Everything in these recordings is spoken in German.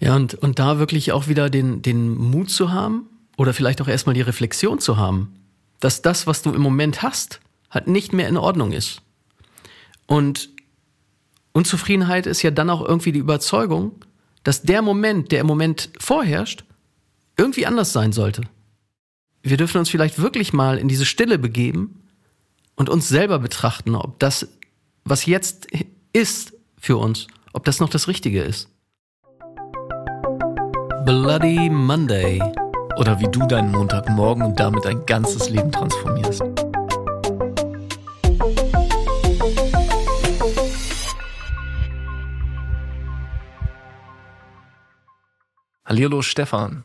Ja, und, und da wirklich auch wieder den, den Mut zu haben oder vielleicht auch erstmal die Reflexion zu haben, dass das, was du im Moment hast, halt nicht mehr in Ordnung ist. Und Unzufriedenheit ist ja dann auch irgendwie die Überzeugung, dass der Moment, der im Moment vorherrscht, irgendwie anders sein sollte. Wir dürfen uns vielleicht wirklich mal in diese Stille begeben und uns selber betrachten, ob das, was jetzt ist für uns, ob das noch das Richtige ist. Bloody Monday. Oder wie du deinen Montagmorgen und damit dein ganzes Leben transformierst. Hallihallo Stefan.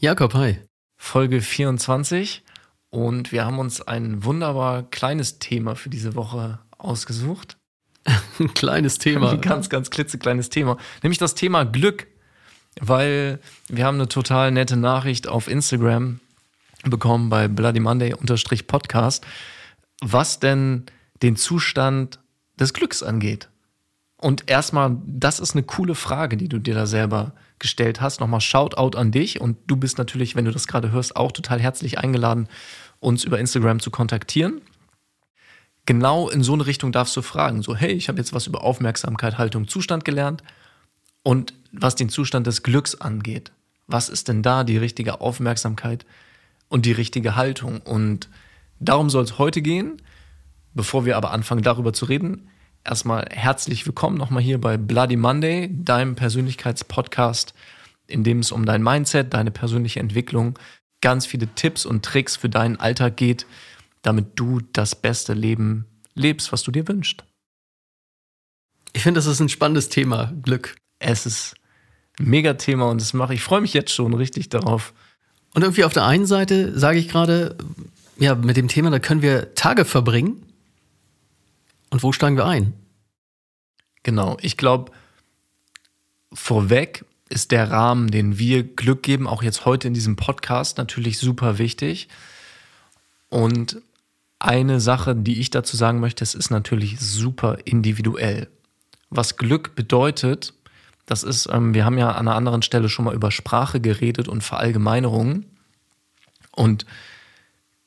Jakob, hi. Folge 24 und wir haben uns ein wunderbar kleines Thema für diese Woche ausgesucht. Ein kleines Thema. Ein ganz, ganz klitzekleines Thema. Nämlich das Thema Glück. Weil wir haben eine total nette Nachricht auf Instagram bekommen bei Bloody Monday Podcast, was denn den Zustand des Glücks angeht. Und erstmal, das ist eine coole Frage, die du dir da selber gestellt hast. Nochmal Shoutout an dich. Und du bist natürlich, wenn du das gerade hörst, auch total herzlich eingeladen, uns über Instagram zu kontaktieren. Genau in so eine Richtung darfst du fragen. So, hey, ich habe jetzt was über Aufmerksamkeit, Haltung, Zustand gelernt. Und was den Zustand des Glücks angeht, was ist denn da die richtige Aufmerksamkeit und die richtige Haltung? Und darum soll es heute gehen. Bevor wir aber anfangen, darüber zu reden, erstmal herzlich willkommen nochmal hier bei Bloody Monday, deinem Persönlichkeitspodcast, in dem es um dein Mindset, deine persönliche Entwicklung, ganz viele Tipps und Tricks für deinen Alltag geht, damit du das beste Leben lebst, was du dir wünschst. Ich finde, das ist ein spannendes Thema, Glück. Es ist ein Mega-Thema und das mache ich freue mich jetzt schon richtig darauf. Und irgendwie auf der einen Seite sage ich gerade, ja, mit dem Thema, da können wir Tage verbringen und wo steigen wir ein? Genau, ich glaube, vorweg ist der Rahmen, den wir Glück geben, auch jetzt heute in diesem Podcast natürlich super wichtig. Und eine Sache, die ich dazu sagen möchte, es ist natürlich super individuell. Was Glück bedeutet, das ist, ähm, wir haben ja an einer anderen Stelle schon mal über Sprache geredet und Verallgemeinerungen. Und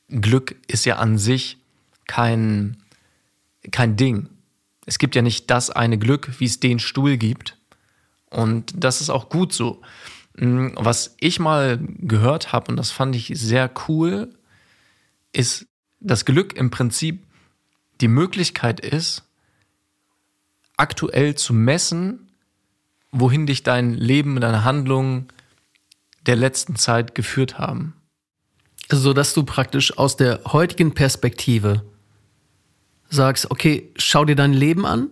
Glück ist ja an sich kein, kein Ding. Es gibt ja nicht das eine Glück, wie es den Stuhl gibt. Und das ist auch gut so. Mm, was ich mal gehört habe, und das fand ich sehr cool, ist, dass Glück im Prinzip die Möglichkeit ist, aktuell zu messen, wohin dich dein Leben und deine Handlungen der letzten Zeit geführt haben. Also, dass du praktisch aus der heutigen Perspektive sagst, okay, schau dir dein Leben an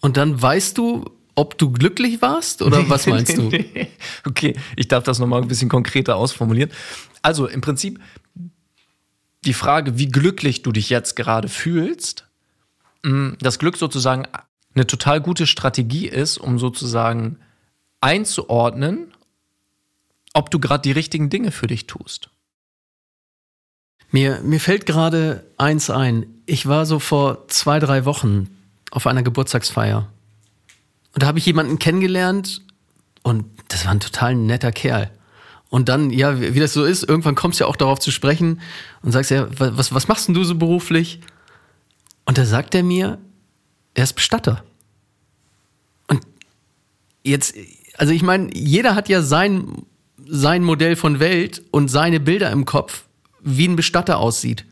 und dann weißt du, ob du glücklich warst oder was meinst du? okay, ich darf das nochmal ein bisschen konkreter ausformulieren. Also im Prinzip die Frage, wie glücklich du dich jetzt gerade fühlst, mm, das Glück sozusagen eine total gute Strategie ist, um sozusagen einzuordnen, ob du gerade die richtigen Dinge für dich tust. Mir, mir fällt gerade eins ein. Ich war so vor zwei, drei Wochen auf einer Geburtstagsfeier. Und da habe ich jemanden kennengelernt und das war ein total netter Kerl. Und dann, ja, wie, das so ist, irgendwann kommst du ja auch darauf zu sprechen und sagst ja, was, was machst denn du so beruflich? Und da sagt er mir, er ist Bestatter. Und jetzt, also ich meine, jeder hat ja sein, sein Modell von Welt und seine Bilder im Kopf wie ein Bestatter aussieht.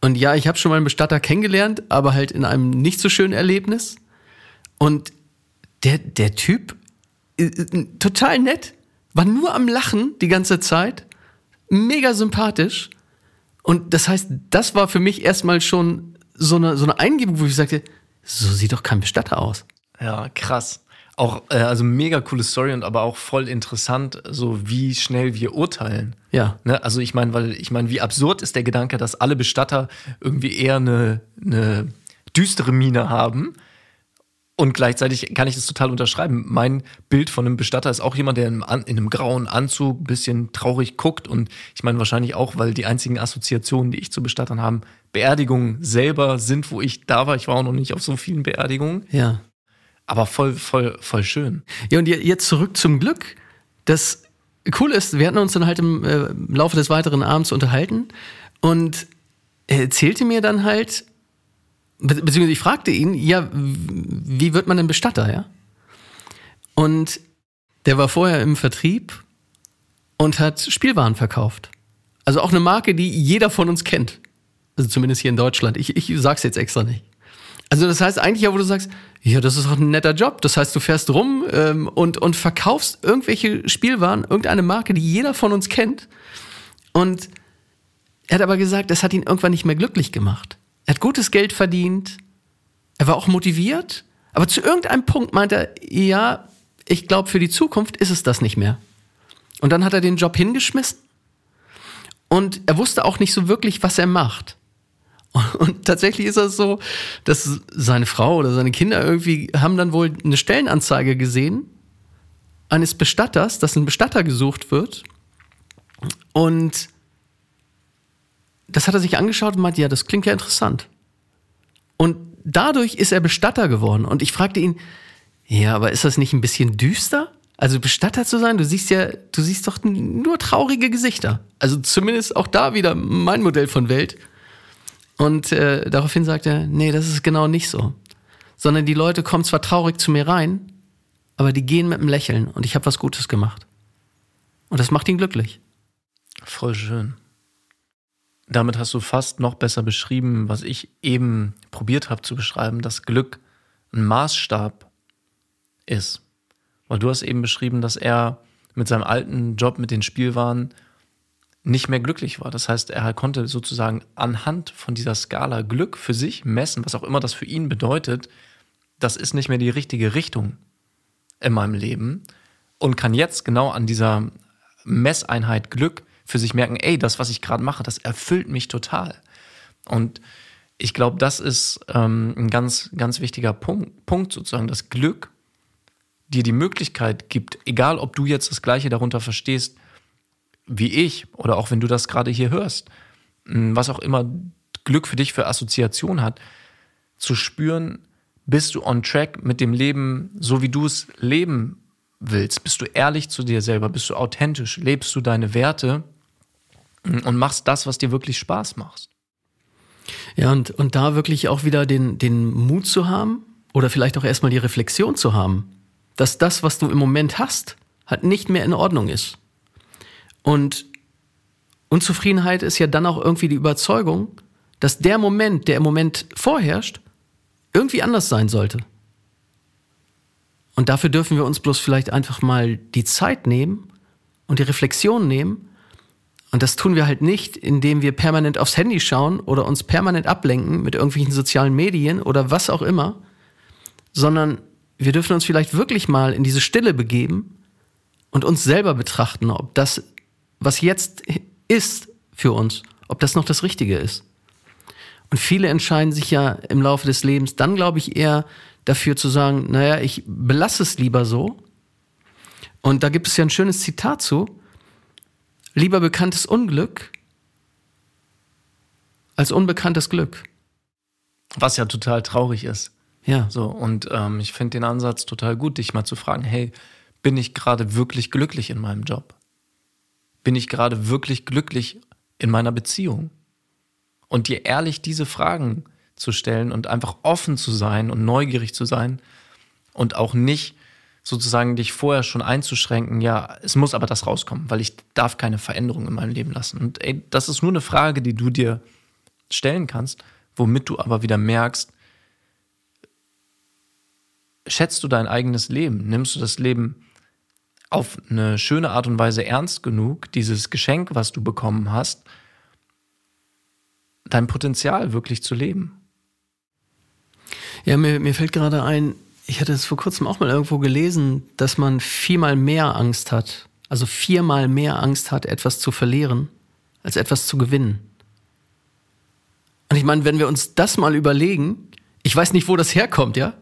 Und ja, ich habe schon mal einen Bestatter kennengelernt, aber halt in einem nicht so schönen Erlebnis. Und der, der Typ, total nett, war nur am Lachen die ganze Zeit, mega sympathisch. Und das heißt, das war für mich erstmal schon so eine, so eine Eingebung, wo ich sagte, so sieht doch kein Bestatter aus. Ja, krass. Auch, äh, also mega coole Story und aber auch voll interessant, so wie schnell wir urteilen. Ja. Ne? Also ich meine, weil ich meine, wie absurd ist der Gedanke, dass alle Bestatter irgendwie eher eine, eine düstere Miene haben. Und gleichzeitig kann ich das total unterschreiben. Mein Bild von einem Bestatter ist auch jemand, der in einem, in einem grauen Anzug ein bisschen traurig guckt. Und ich meine wahrscheinlich auch, weil die einzigen Assoziationen, die ich zu Bestattern haben, Beerdigungen selber sind, wo ich da war. Ich war auch noch nicht auf so vielen Beerdigungen. Ja. Aber voll, voll, voll schön. Ja, und jetzt zurück zum Glück. Das Coole ist, wir hatten uns dann halt im äh, Laufe des weiteren Abends unterhalten und er erzählte mir dann halt, be beziehungsweise ich fragte ihn, ja, wie wird man denn Bestatter, ja? Und der war vorher im Vertrieb und hat Spielwaren verkauft. Also auch eine Marke, die jeder von uns kennt. Also zumindest hier in Deutschland. Ich, ich sag's jetzt extra nicht. Also das heißt eigentlich ja, wo du sagst, ja, das ist auch ein netter Job. Das heißt, du fährst rum ähm, und, und verkaufst irgendwelche Spielwaren, irgendeine Marke, die jeder von uns kennt. Und er hat aber gesagt, das hat ihn irgendwann nicht mehr glücklich gemacht. Er hat gutes Geld verdient. Er war auch motiviert. Aber zu irgendeinem Punkt meint er, ja, ich glaube, für die Zukunft ist es das nicht mehr. Und dann hat er den Job hingeschmissen. Und er wusste auch nicht so wirklich, was er macht. Und tatsächlich ist es so, dass seine Frau oder seine Kinder irgendwie haben dann wohl eine Stellenanzeige gesehen eines Bestatters, dass ein Bestatter gesucht wird. Und das hat er sich angeschaut und meinte, ja, das klingt ja interessant. Und dadurch ist er Bestatter geworden. Und ich fragte ihn, ja, aber ist das nicht ein bisschen düster? Also Bestatter zu sein, du siehst ja, du siehst doch nur traurige Gesichter. Also zumindest auch da wieder mein Modell von Welt. Und äh, daraufhin sagt er, nee, das ist genau nicht so. Sondern die Leute kommen zwar traurig zu mir rein, aber die gehen mit einem Lächeln und ich habe was Gutes gemacht. Und das macht ihn glücklich. Voll schön. Damit hast du fast noch besser beschrieben, was ich eben probiert habe zu beschreiben, dass Glück ein Maßstab ist. Weil du hast eben beschrieben, dass er mit seinem alten Job mit den Spielwaren nicht mehr glücklich war. Das heißt, er konnte sozusagen anhand von dieser Skala Glück für sich messen, was auch immer das für ihn bedeutet, das ist nicht mehr die richtige Richtung in meinem Leben und kann jetzt genau an dieser Messeinheit Glück für sich merken, ey, das, was ich gerade mache, das erfüllt mich total. Und ich glaube, das ist ähm, ein ganz, ganz wichtiger Punkt, Punkt sozusagen, dass Glück dir die Möglichkeit gibt, egal ob du jetzt das Gleiche darunter verstehst, wie ich oder auch wenn du das gerade hier hörst, was auch immer Glück für dich für Assoziation hat, zu spüren, bist du on track mit dem Leben, so wie du es leben willst? Bist du ehrlich zu dir selber? Bist du authentisch? Lebst du deine Werte und machst das, was dir wirklich Spaß macht? Ja, und, und da wirklich auch wieder den, den Mut zu haben oder vielleicht auch erstmal die Reflexion zu haben, dass das, was du im Moment hast, halt nicht mehr in Ordnung ist. Und Unzufriedenheit ist ja dann auch irgendwie die Überzeugung, dass der Moment, der im Moment vorherrscht, irgendwie anders sein sollte. Und dafür dürfen wir uns bloß vielleicht einfach mal die Zeit nehmen und die Reflexion nehmen. Und das tun wir halt nicht, indem wir permanent aufs Handy schauen oder uns permanent ablenken mit irgendwelchen sozialen Medien oder was auch immer, sondern wir dürfen uns vielleicht wirklich mal in diese Stille begeben und uns selber betrachten, ob das was jetzt ist für uns, ob das noch das Richtige ist. Und viele entscheiden sich ja im Laufe des Lebens dann, glaube ich, eher dafür zu sagen, naja, ich belasse es lieber so. Und da gibt es ja ein schönes Zitat zu. Lieber bekanntes Unglück als unbekanntes Glück. Was ja total traurig ist. Ja. So, und ähm, ich finde den Ansatz total gut, dich mal zu fragen, hey, bin ich gerade wirklich glücklich in meinem Job? Bin ich gerade wirklich glücklich in meiner Beziehung? Und dir ehrlich diese Fragen zu stellen und einfach offen zu sein und neugierig zu sein und auch nicht sozusagen dich vorher schon einzuschränken, ja, es muss aber das rauskommen, weil ich darf keine Veränderung in meinem Leben lassen. Und ey, das ist nur eine Frage, die du dir stellen kannst, womit du aber wieder merkst, schätzt du dein eigenes Leben? Nimmst du das Leben auf eine schöne Art und Weise ernst genug, dieses Geschenk, was du bekommen hast, dein Potenzial wirklich zu leben. Ja, mir, mir fällt gerade ein, ich hatte es vor kurzem auch mal irgendwo gelesen, dass man viermal mehr Angst hat, also viermal mehr Angst hat, etwas zu verlieren, als etwas zu gewinnen. Und ich meine, wenn wir uns das mal überlegen, ich weiß nicht, wo das herkommt, ja,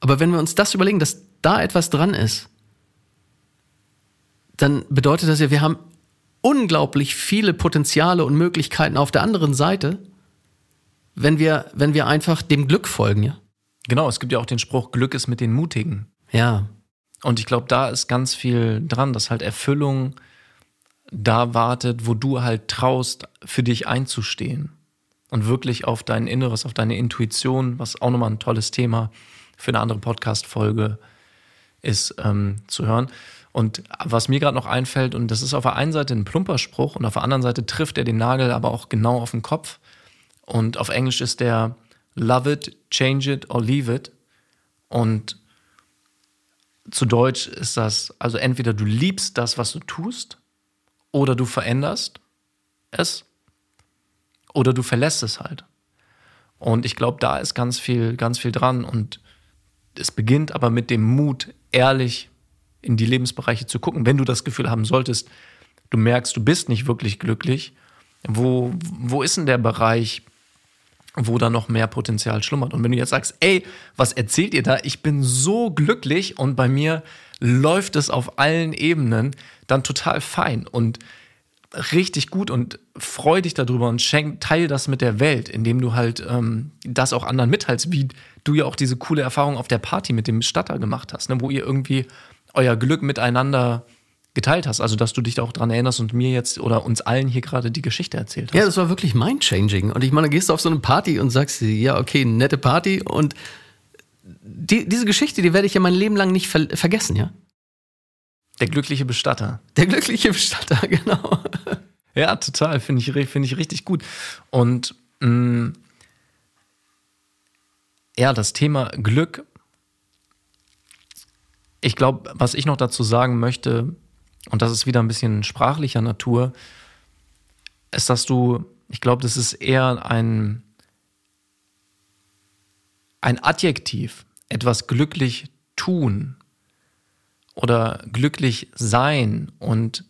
aber wenn wir uns das überlegen, dass da etwas dran ist, dann bedeutet das ja, wir haben unglaublich viele Potenziale und Möglichkeiten auf der anderen Seite, wenn wir, wenn wir einfach dem Glück folgen, ja. Genau, es gibt ja auch den Spruch, Glück ist mit den Mutigen. Ja. Und ich glaube, da ist ganz viel dran, dass halt Erfüllung da wartet, wo du halt traust, für dich einzustehen. Und wirklich auf dein Inneres, auf deine Intuition, was auch nochmal ein tolles Thema für eine andere Podcast-Folge ist, ähm, zu hören. Und was mir gerade noch einfällt, und das ist auf der einen Seite ein plumper Spruch und auf der anderen Seite trifft er den Nagel aber auch genau auf den Kopf. Und auf Englisch ist der Love it, change it or leave it. Und zu Deutsch ist das, also entweder du liebst das, was du tust, oder du veränderst es, oder du verlässt es halt. Und ich glaube, da ist ganz viel, ganz viel dran. Und es beginnt aber mit dem Mut, ehrlich in die Lebensbereiche zu gucken, wenn du das Gefühl haben solltest, du merkst, du bist nicht wirklich glücklich. Wo, wo ist denn der Bereich, wo da noch mehr Potenzial schlummert? Und wenn du jetzt sagst, ey, was erzählt ihr da? Ich bin so glücklich und bei mir läuft es auf allen Ebenen, dann total fein und richtig gut und freu dich darüber und schenk, teil das mit der Welt, indem du halt ähm, das auch anderen mitteilst, wie du ja auch diese coole Erfahrung auf der Party mit dem Statter gemacht hast, ne, wo ihr irgendwie euer Glück miteinander geteilt hast. Also, dass du dich da auch dran erinnerst und mir jetzt oder uns allen hier gerade die Geschichte erzählt hast. Ja, das war wirklich mind-changing. Und ich meine, gehst du auf so eine Party und sagst, ja, okay, nette Party und die, diese Geschichte, die werde ich ja mein Leben lang nicht ver vergessen, ja? Der glückliche Bestatter. Der glückliche Bestatter, genau. Ja, total. Finde ich, find ich richtig gut. Und mh, mm, ja, das Thema Glück ich glaube, was ich noch dazu sagen möchte, und das ist wieder ein bisschen sprachlicher Natur, ist, dass du, ich glaube, das ist eher ein, ein Adjektiv, etwas glücklich tun oder glücklich sein und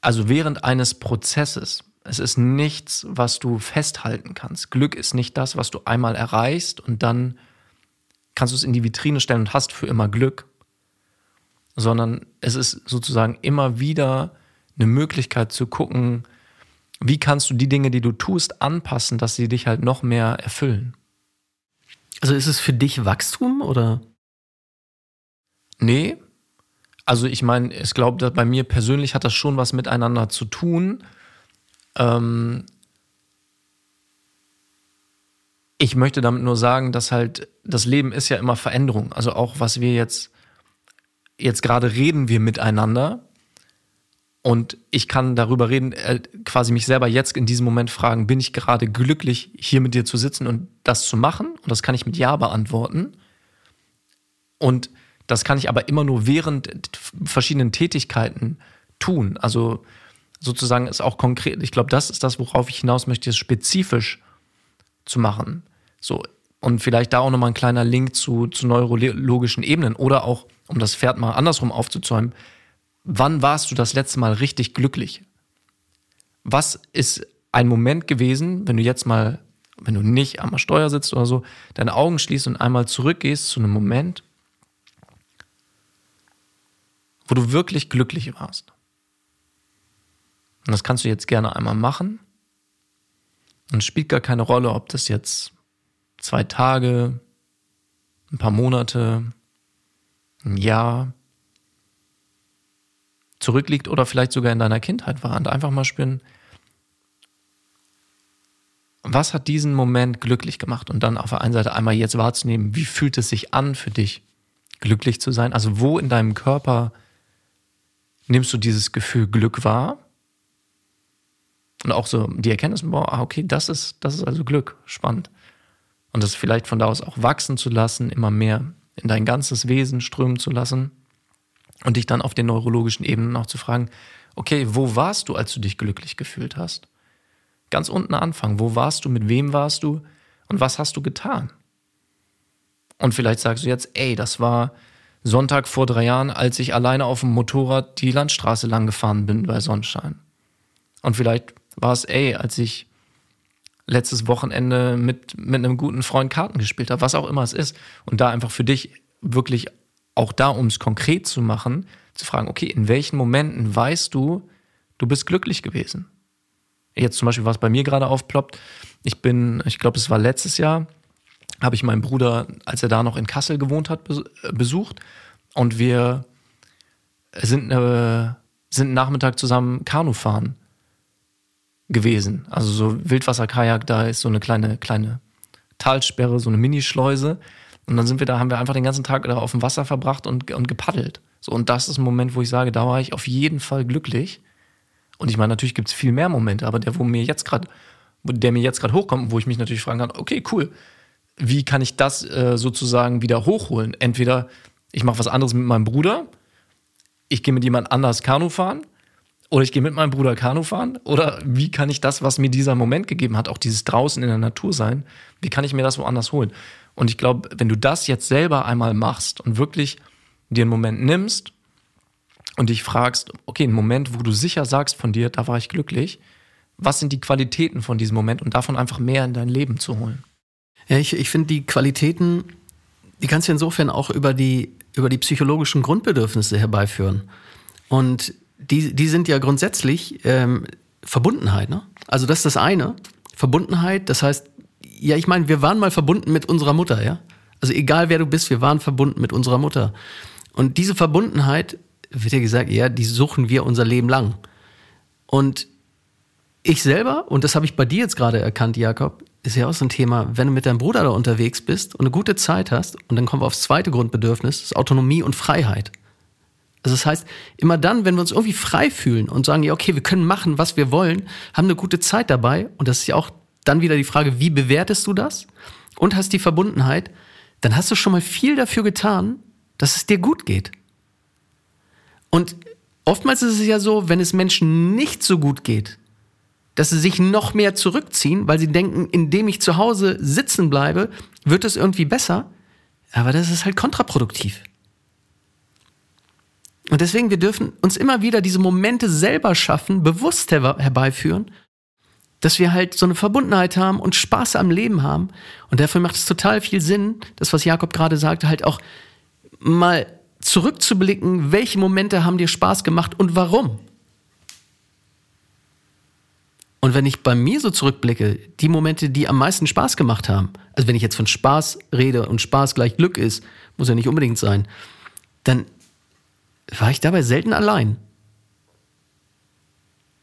also während eines Prozesses. Es ist nichts, was du festhalten kannst. Glück ist nicht das, was du einmal erreichst und dann kannst du es in die Vitrine stellen und hast für immer Glück, sondern es ist sozusagen immer wieder eine Möglichkeit zu gucken, wie kannst du die Dinge, die du tust, anpassen, dass sie dich halt noch mehr erfüllen. Also ist es für dich Wachstum oder? Nee. Also ich meine, ich glaube, bei mir persönlich hat das schon was miteinander zu tun. Ähm, ich möchte damit nur sagen, dass halt das Leben ist ja immer Veränderung. Also auch was wir jetzt, jetzt gerade reden wir miteinander und ich kann darüber reden, äh, quasi mich selber jetzt in diesem Moment fragen, bin ich gerade glücklich, hier mit dir zu sitzen und das zu machen? Und das kann ich mit Ja beantworten. Und das kann ich aber immer nur während verschiedenen Tätigkeiten tun. Also sozusagen ist auch konkret, ich glaube, das ist das, worauf ich hinaus möchte, ist spezifisch zu machen. So, und vielleicht da auch nochmal ein kleiner Link zu, zu neurologischen Ebenen oder auch, um das Pferd mal andersrum aufzuzäumen, wann warst du das letzte Mal richtig glücklich? Was ist ein Moment gewesen, wenn du jetzt mal, wenn du nicht am Steuer sitzt oder so, deine Augen schließt und einmal zurückgehst zu einem Moment, wo du wirklich glücklich warst? Und das kannst du jetzt gerne einmal machen. Und es spielt gar keine Rolle, ob das jetzt zwei Tage, ein paar Monate, ein Jahr zurückliegt oder vielleicht sogar in deiner Kindheit war. Und einfach mal spüren, was hat diesen Moment glücklich gemacht? Und dann auf der einen Seite einmal jetzt wahrzunehmen, wie fühlt es sich an für dich, glücklich zu sein? Also wo in deinem Körper nimmst du dieses Gefühl Glück wahr? Und auch so die Erkenntnis, boah, ah, okay, das ist, das ist also Glück. Spannend und das vielleicht von da aus auch wachsen zu lassen, immer mehr in dein ganzes Wesen strömen zu lassen und dich dann auf den neurologischen Ebenen auch zu fragen, okay, wo warst du, als du dich glücklich gefühlt hast? Ganz unten anfangen, wo warst du, mit wem warst du und was hast du getan? Und vielleicht sagst du jetzt, ey, das war Sonntag vor drei Jahren, als ich alleine auf dem Motorrad die Landstraße lang gefahren bin bei Sonnenschein. Und vielleicht war es, ey, als ich letztes Wochenende mit, mit einem guten Freund Karten gespielt habe, was auch immer es ist. Und da einfach für dich wirklich auch da, um es konkret zu machen, zu fragen, okay, in welchen Momenten weißt du, du bist glücklich gewesen? Jetzt zum Beispiel, was bei mir gerade aufploppt, ich bin, ich glaube, es war letztes Jahr, habe ich meinen Bruder, als er da noch in Kassel gewohnt hat, besucht. Und wir sind, äh, sind Nachmittag zusammen Kanu fahren gewesen. Also so Wildwasserkajak, da ist so eine kleine, kleine Talsperre, so eine Minischleuse. Und dann sind wir da, haben wir einfach den ganzen Tag da auf dem Wasser verbracht und, und gepaddelt. So, und das ist ein Moment, wo ich sage, da war ich auf jeden Fall glücklich. Und ich meine, natürlich gibt es viel mehr Momente, aber der, wo mir jetzt gerade, der mir jetzt gerade hochkommt, wo ich mich natürlich fragen kann, okay, cool, wie kann ich das äh, sozusagen wieder hochholen? Entweder ich mache was anderes mit meinem Bruder, ich gehe mit jemand anders Kanu fahren, oder ich gehe mit meinem Bruder Kanu fahren, oder wie kann ich das, was mir dieser Moment gegeben hat, auch dieses draußen in der Natur sein, wie kann ich mir das woanders holen? Und ich glaube, wenn du das jetzt selber einmal machst und wirklich dir einen Moment nimmst und dich fragst, okay, einen Moment, wo du sicher sagst von dir, da war ich glücklich, was sind die Qualitäten von diesem Moment und davon einfach mehr in dein Leben zu holen? Ja, ich, ich finde die Qualitäten, die kannst du insofern auch über die, über die psychologischen Grundbedürfnisse herbeiführen. Und die, die sind ja grundsätzlich ähm, Verbundenheit. Ne? Also das ist das eine. Verbundenheit, das heißt, ja, ich meine, wir waren mal verbunden mit unserer Mutter, ja. Also egal wer du bist, wir waren verbunden mit unserer Mutter. Und diese Verbundenheit, wird ja gesagt, ja, die suchen wir unser Leben lang. Und ich selber, und das habe ich bei dir jetzt gerade erkannt, Jakob, ist ja auch so ein Thema, wenn du mit deinem Bruder da unterwegs bist und eine gute Zeit hast, und dann kommen wir aufs zweite Grundbedürfnis, das ist Autonomie und Freiheit. Also das heißt, immer dann, wenn wir uns irgendwie frei fühlen und sagen, ja, okay, wir können machen, was wir wollen, haben eine gute Zeit dabei, und das ist ja auch dann wieder die Frage, wie bewertest du das? Und hast die Verbundenheit, dann hast du schon mal viel dafür getan, dass es dir gut geht. Und oftmals ist es ja so, wenn es Menschen nicht so gut geht, dass sie sich noch mehr zurückziehen, weil sie denken, indem ich zu Hause sitzen bleibe, wird es irgendwie besser. Aber das ist halt kontraproduktiv. Und deswegen, wir dürfen uns immer wieder diese Momente selber schaffen, bewusst her herbeiführen, dass wir halt so eine Verbundenheit haben und Spaß am Leben haben. Und dafür macht es total viel Sinn, das, was Jakob gerade sagte, halt auch mal zurückzublicken, welche Momente haben dir Spaß gemacht und warum. Und wenn ich bei mir so zurückblicke, die Momente, die am meisten Spaß gemacht haben, also wenn ich jetzt von Spaß rede und Spaß gleich Glück ist, muss ja nicht unbedingt sein, dann war ich dabei selten allein.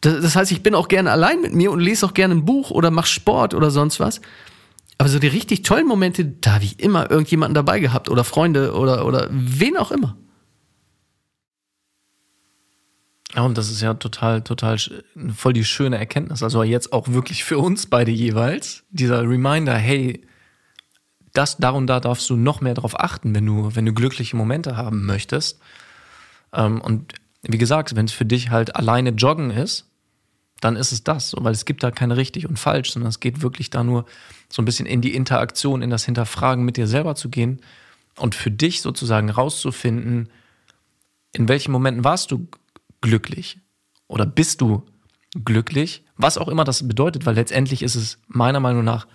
Das heißt, ich bin auch gerne allein mit mir und lese auch gerne ein Buch oder mache Sport oder sonst was. Aber so die richtig tollen Momente, da habe ich immer irgendjemanden dabei gehabt oder Freunde oder, oder wen auch immer. Ja, und das ist ja total, total voll die schöne Erkenntnis. Also jetzt auch wirklich für uns beide jeweils. Dieser Reminder, hey, das, da und da darfst du noch mehr drauf achten, wenn du, wenn du glückliche Momente haben möchtest. Ähm, und wie gesagt, wenn es für dich halt alleine joggen ist, dann ist es das, weil es gibt da keine richtig und falsch, sondern es geht wirklich da nur so ein bisschen in die Interaktion, in das Hinterfragen mit dir selber zu gehen und für dich sozusagen rauszufinden, in welchen Momenten warst du glücklich? Oder bist du glücklich? Was auch immer das bedeutet, weil letztendlich ist es meiner Meinung nach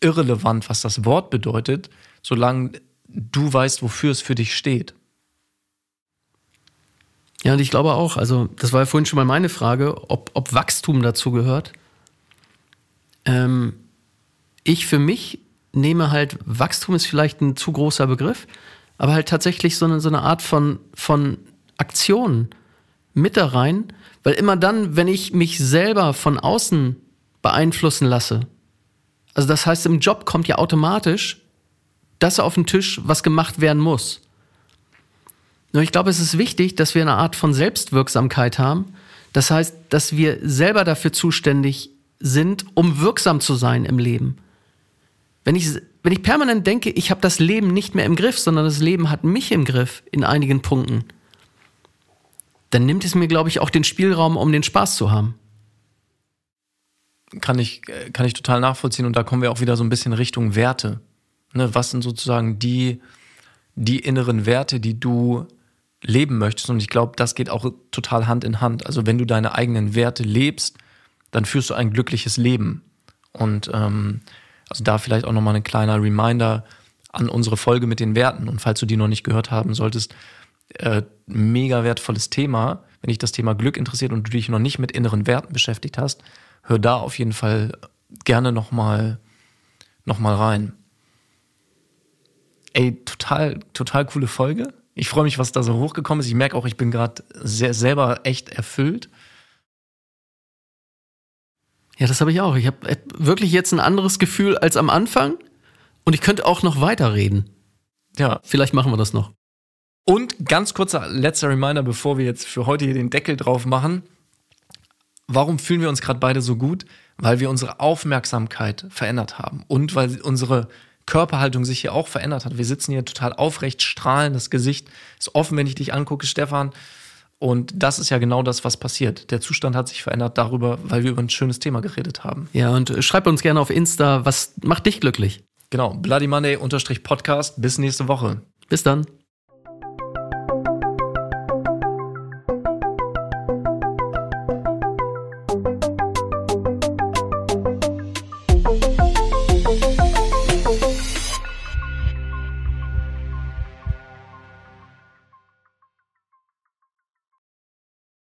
irrelevant, was das Wort bedeutet, solange du weißt, wofür es für dich steht. Ja, und ich glaube auch, also das war ja vorhin schon mal meine Frage, ob, ob Wachstum dazu gehört. Ähm, ich für mich nehme halt, Wachstum ist vielleicht ein zu großer Begriff, aber halt tatsächlich so eine, so eine Art von, von Aktion mit da rein, weil immer dann, wenn ich mich selber von außen beeinflussen lasse, also das heißt, im Job kommt ja automatisch das auf den Tisch, was gemacht werden muss. Nur ich glaube, es ist wichtig, dass wir eine Art von Selbstwirksamkeit haben. Das heißt, dass wir selber dafür zuständig sind, um wirksam zu sein im Leben. Wenn ich, wenn ich permanent denke, ich habe das Leben nicht mehr im Griff, sondern das Leben hat mich im Griff in einigen Punkten, dann nimmt es mir, glaube ich, auch den Spielraum, um den Spaß zu haben. Kann ich, kann ich total nachvollziehen. Und da kommen wir auch wieder so ein bisschen Richtung Werte. Ne, was sind sozusagen die, die inneren Werte, die du leben möchtest? Und ich glaube, das geht auch total Hand in Hand. Also wenn du deine eigenen Werte lebst, dann führst du ein glückliches Leben. Und ähm, also da vielleicht auch nochmal ein kleiner Reminder an unsere Folge mit den Werten. Und falls du die noch nicht gehört haben solltest, äh, mega wertvolles Thema. Wenn dich das Thema Glück interessiert und du dich noch nicht mit inneren Werten beschäftigt hast, hör da auf jeden Fall gerne nochmal noch mal rein. ey, total, total coole Folge. Ich freue mich, was da so hochgekommen ist. Ich merke auch, ich bin gerade sehr selber echt erfüllt. Ja, das habe ich auch. Ich habe wirklich jetzt ein anderes Gefühl als am Anfang und ich könnte auch noch weiterreden. Ja. Vielleicht machen wir das noch. Und ganz kurzer letzter Reminder, bevor wir jetzt für heute hier den Deckel drauf machen. Warum fühlen wir uns gerade beide so gut? Weil wir unsere Aufmerksamkeit verändert haben und weil unsere Körperhaltung sich hier auch verändert hat. Wir sitzen hier total aufrecht, strahlen, das Gesicht ist offen, wenn ich dich angucke, Stefan. Und das ist ja genau das, was passiert. Der Zustand hat sich verändert darüber, weil wir über ein schönes Thema geredet haben. Ja, und schreib uns gerne auf Insta, was macht dich glücklich? Genau, Bloody Monday Podcast. Bis nächste Woche. Bis dann.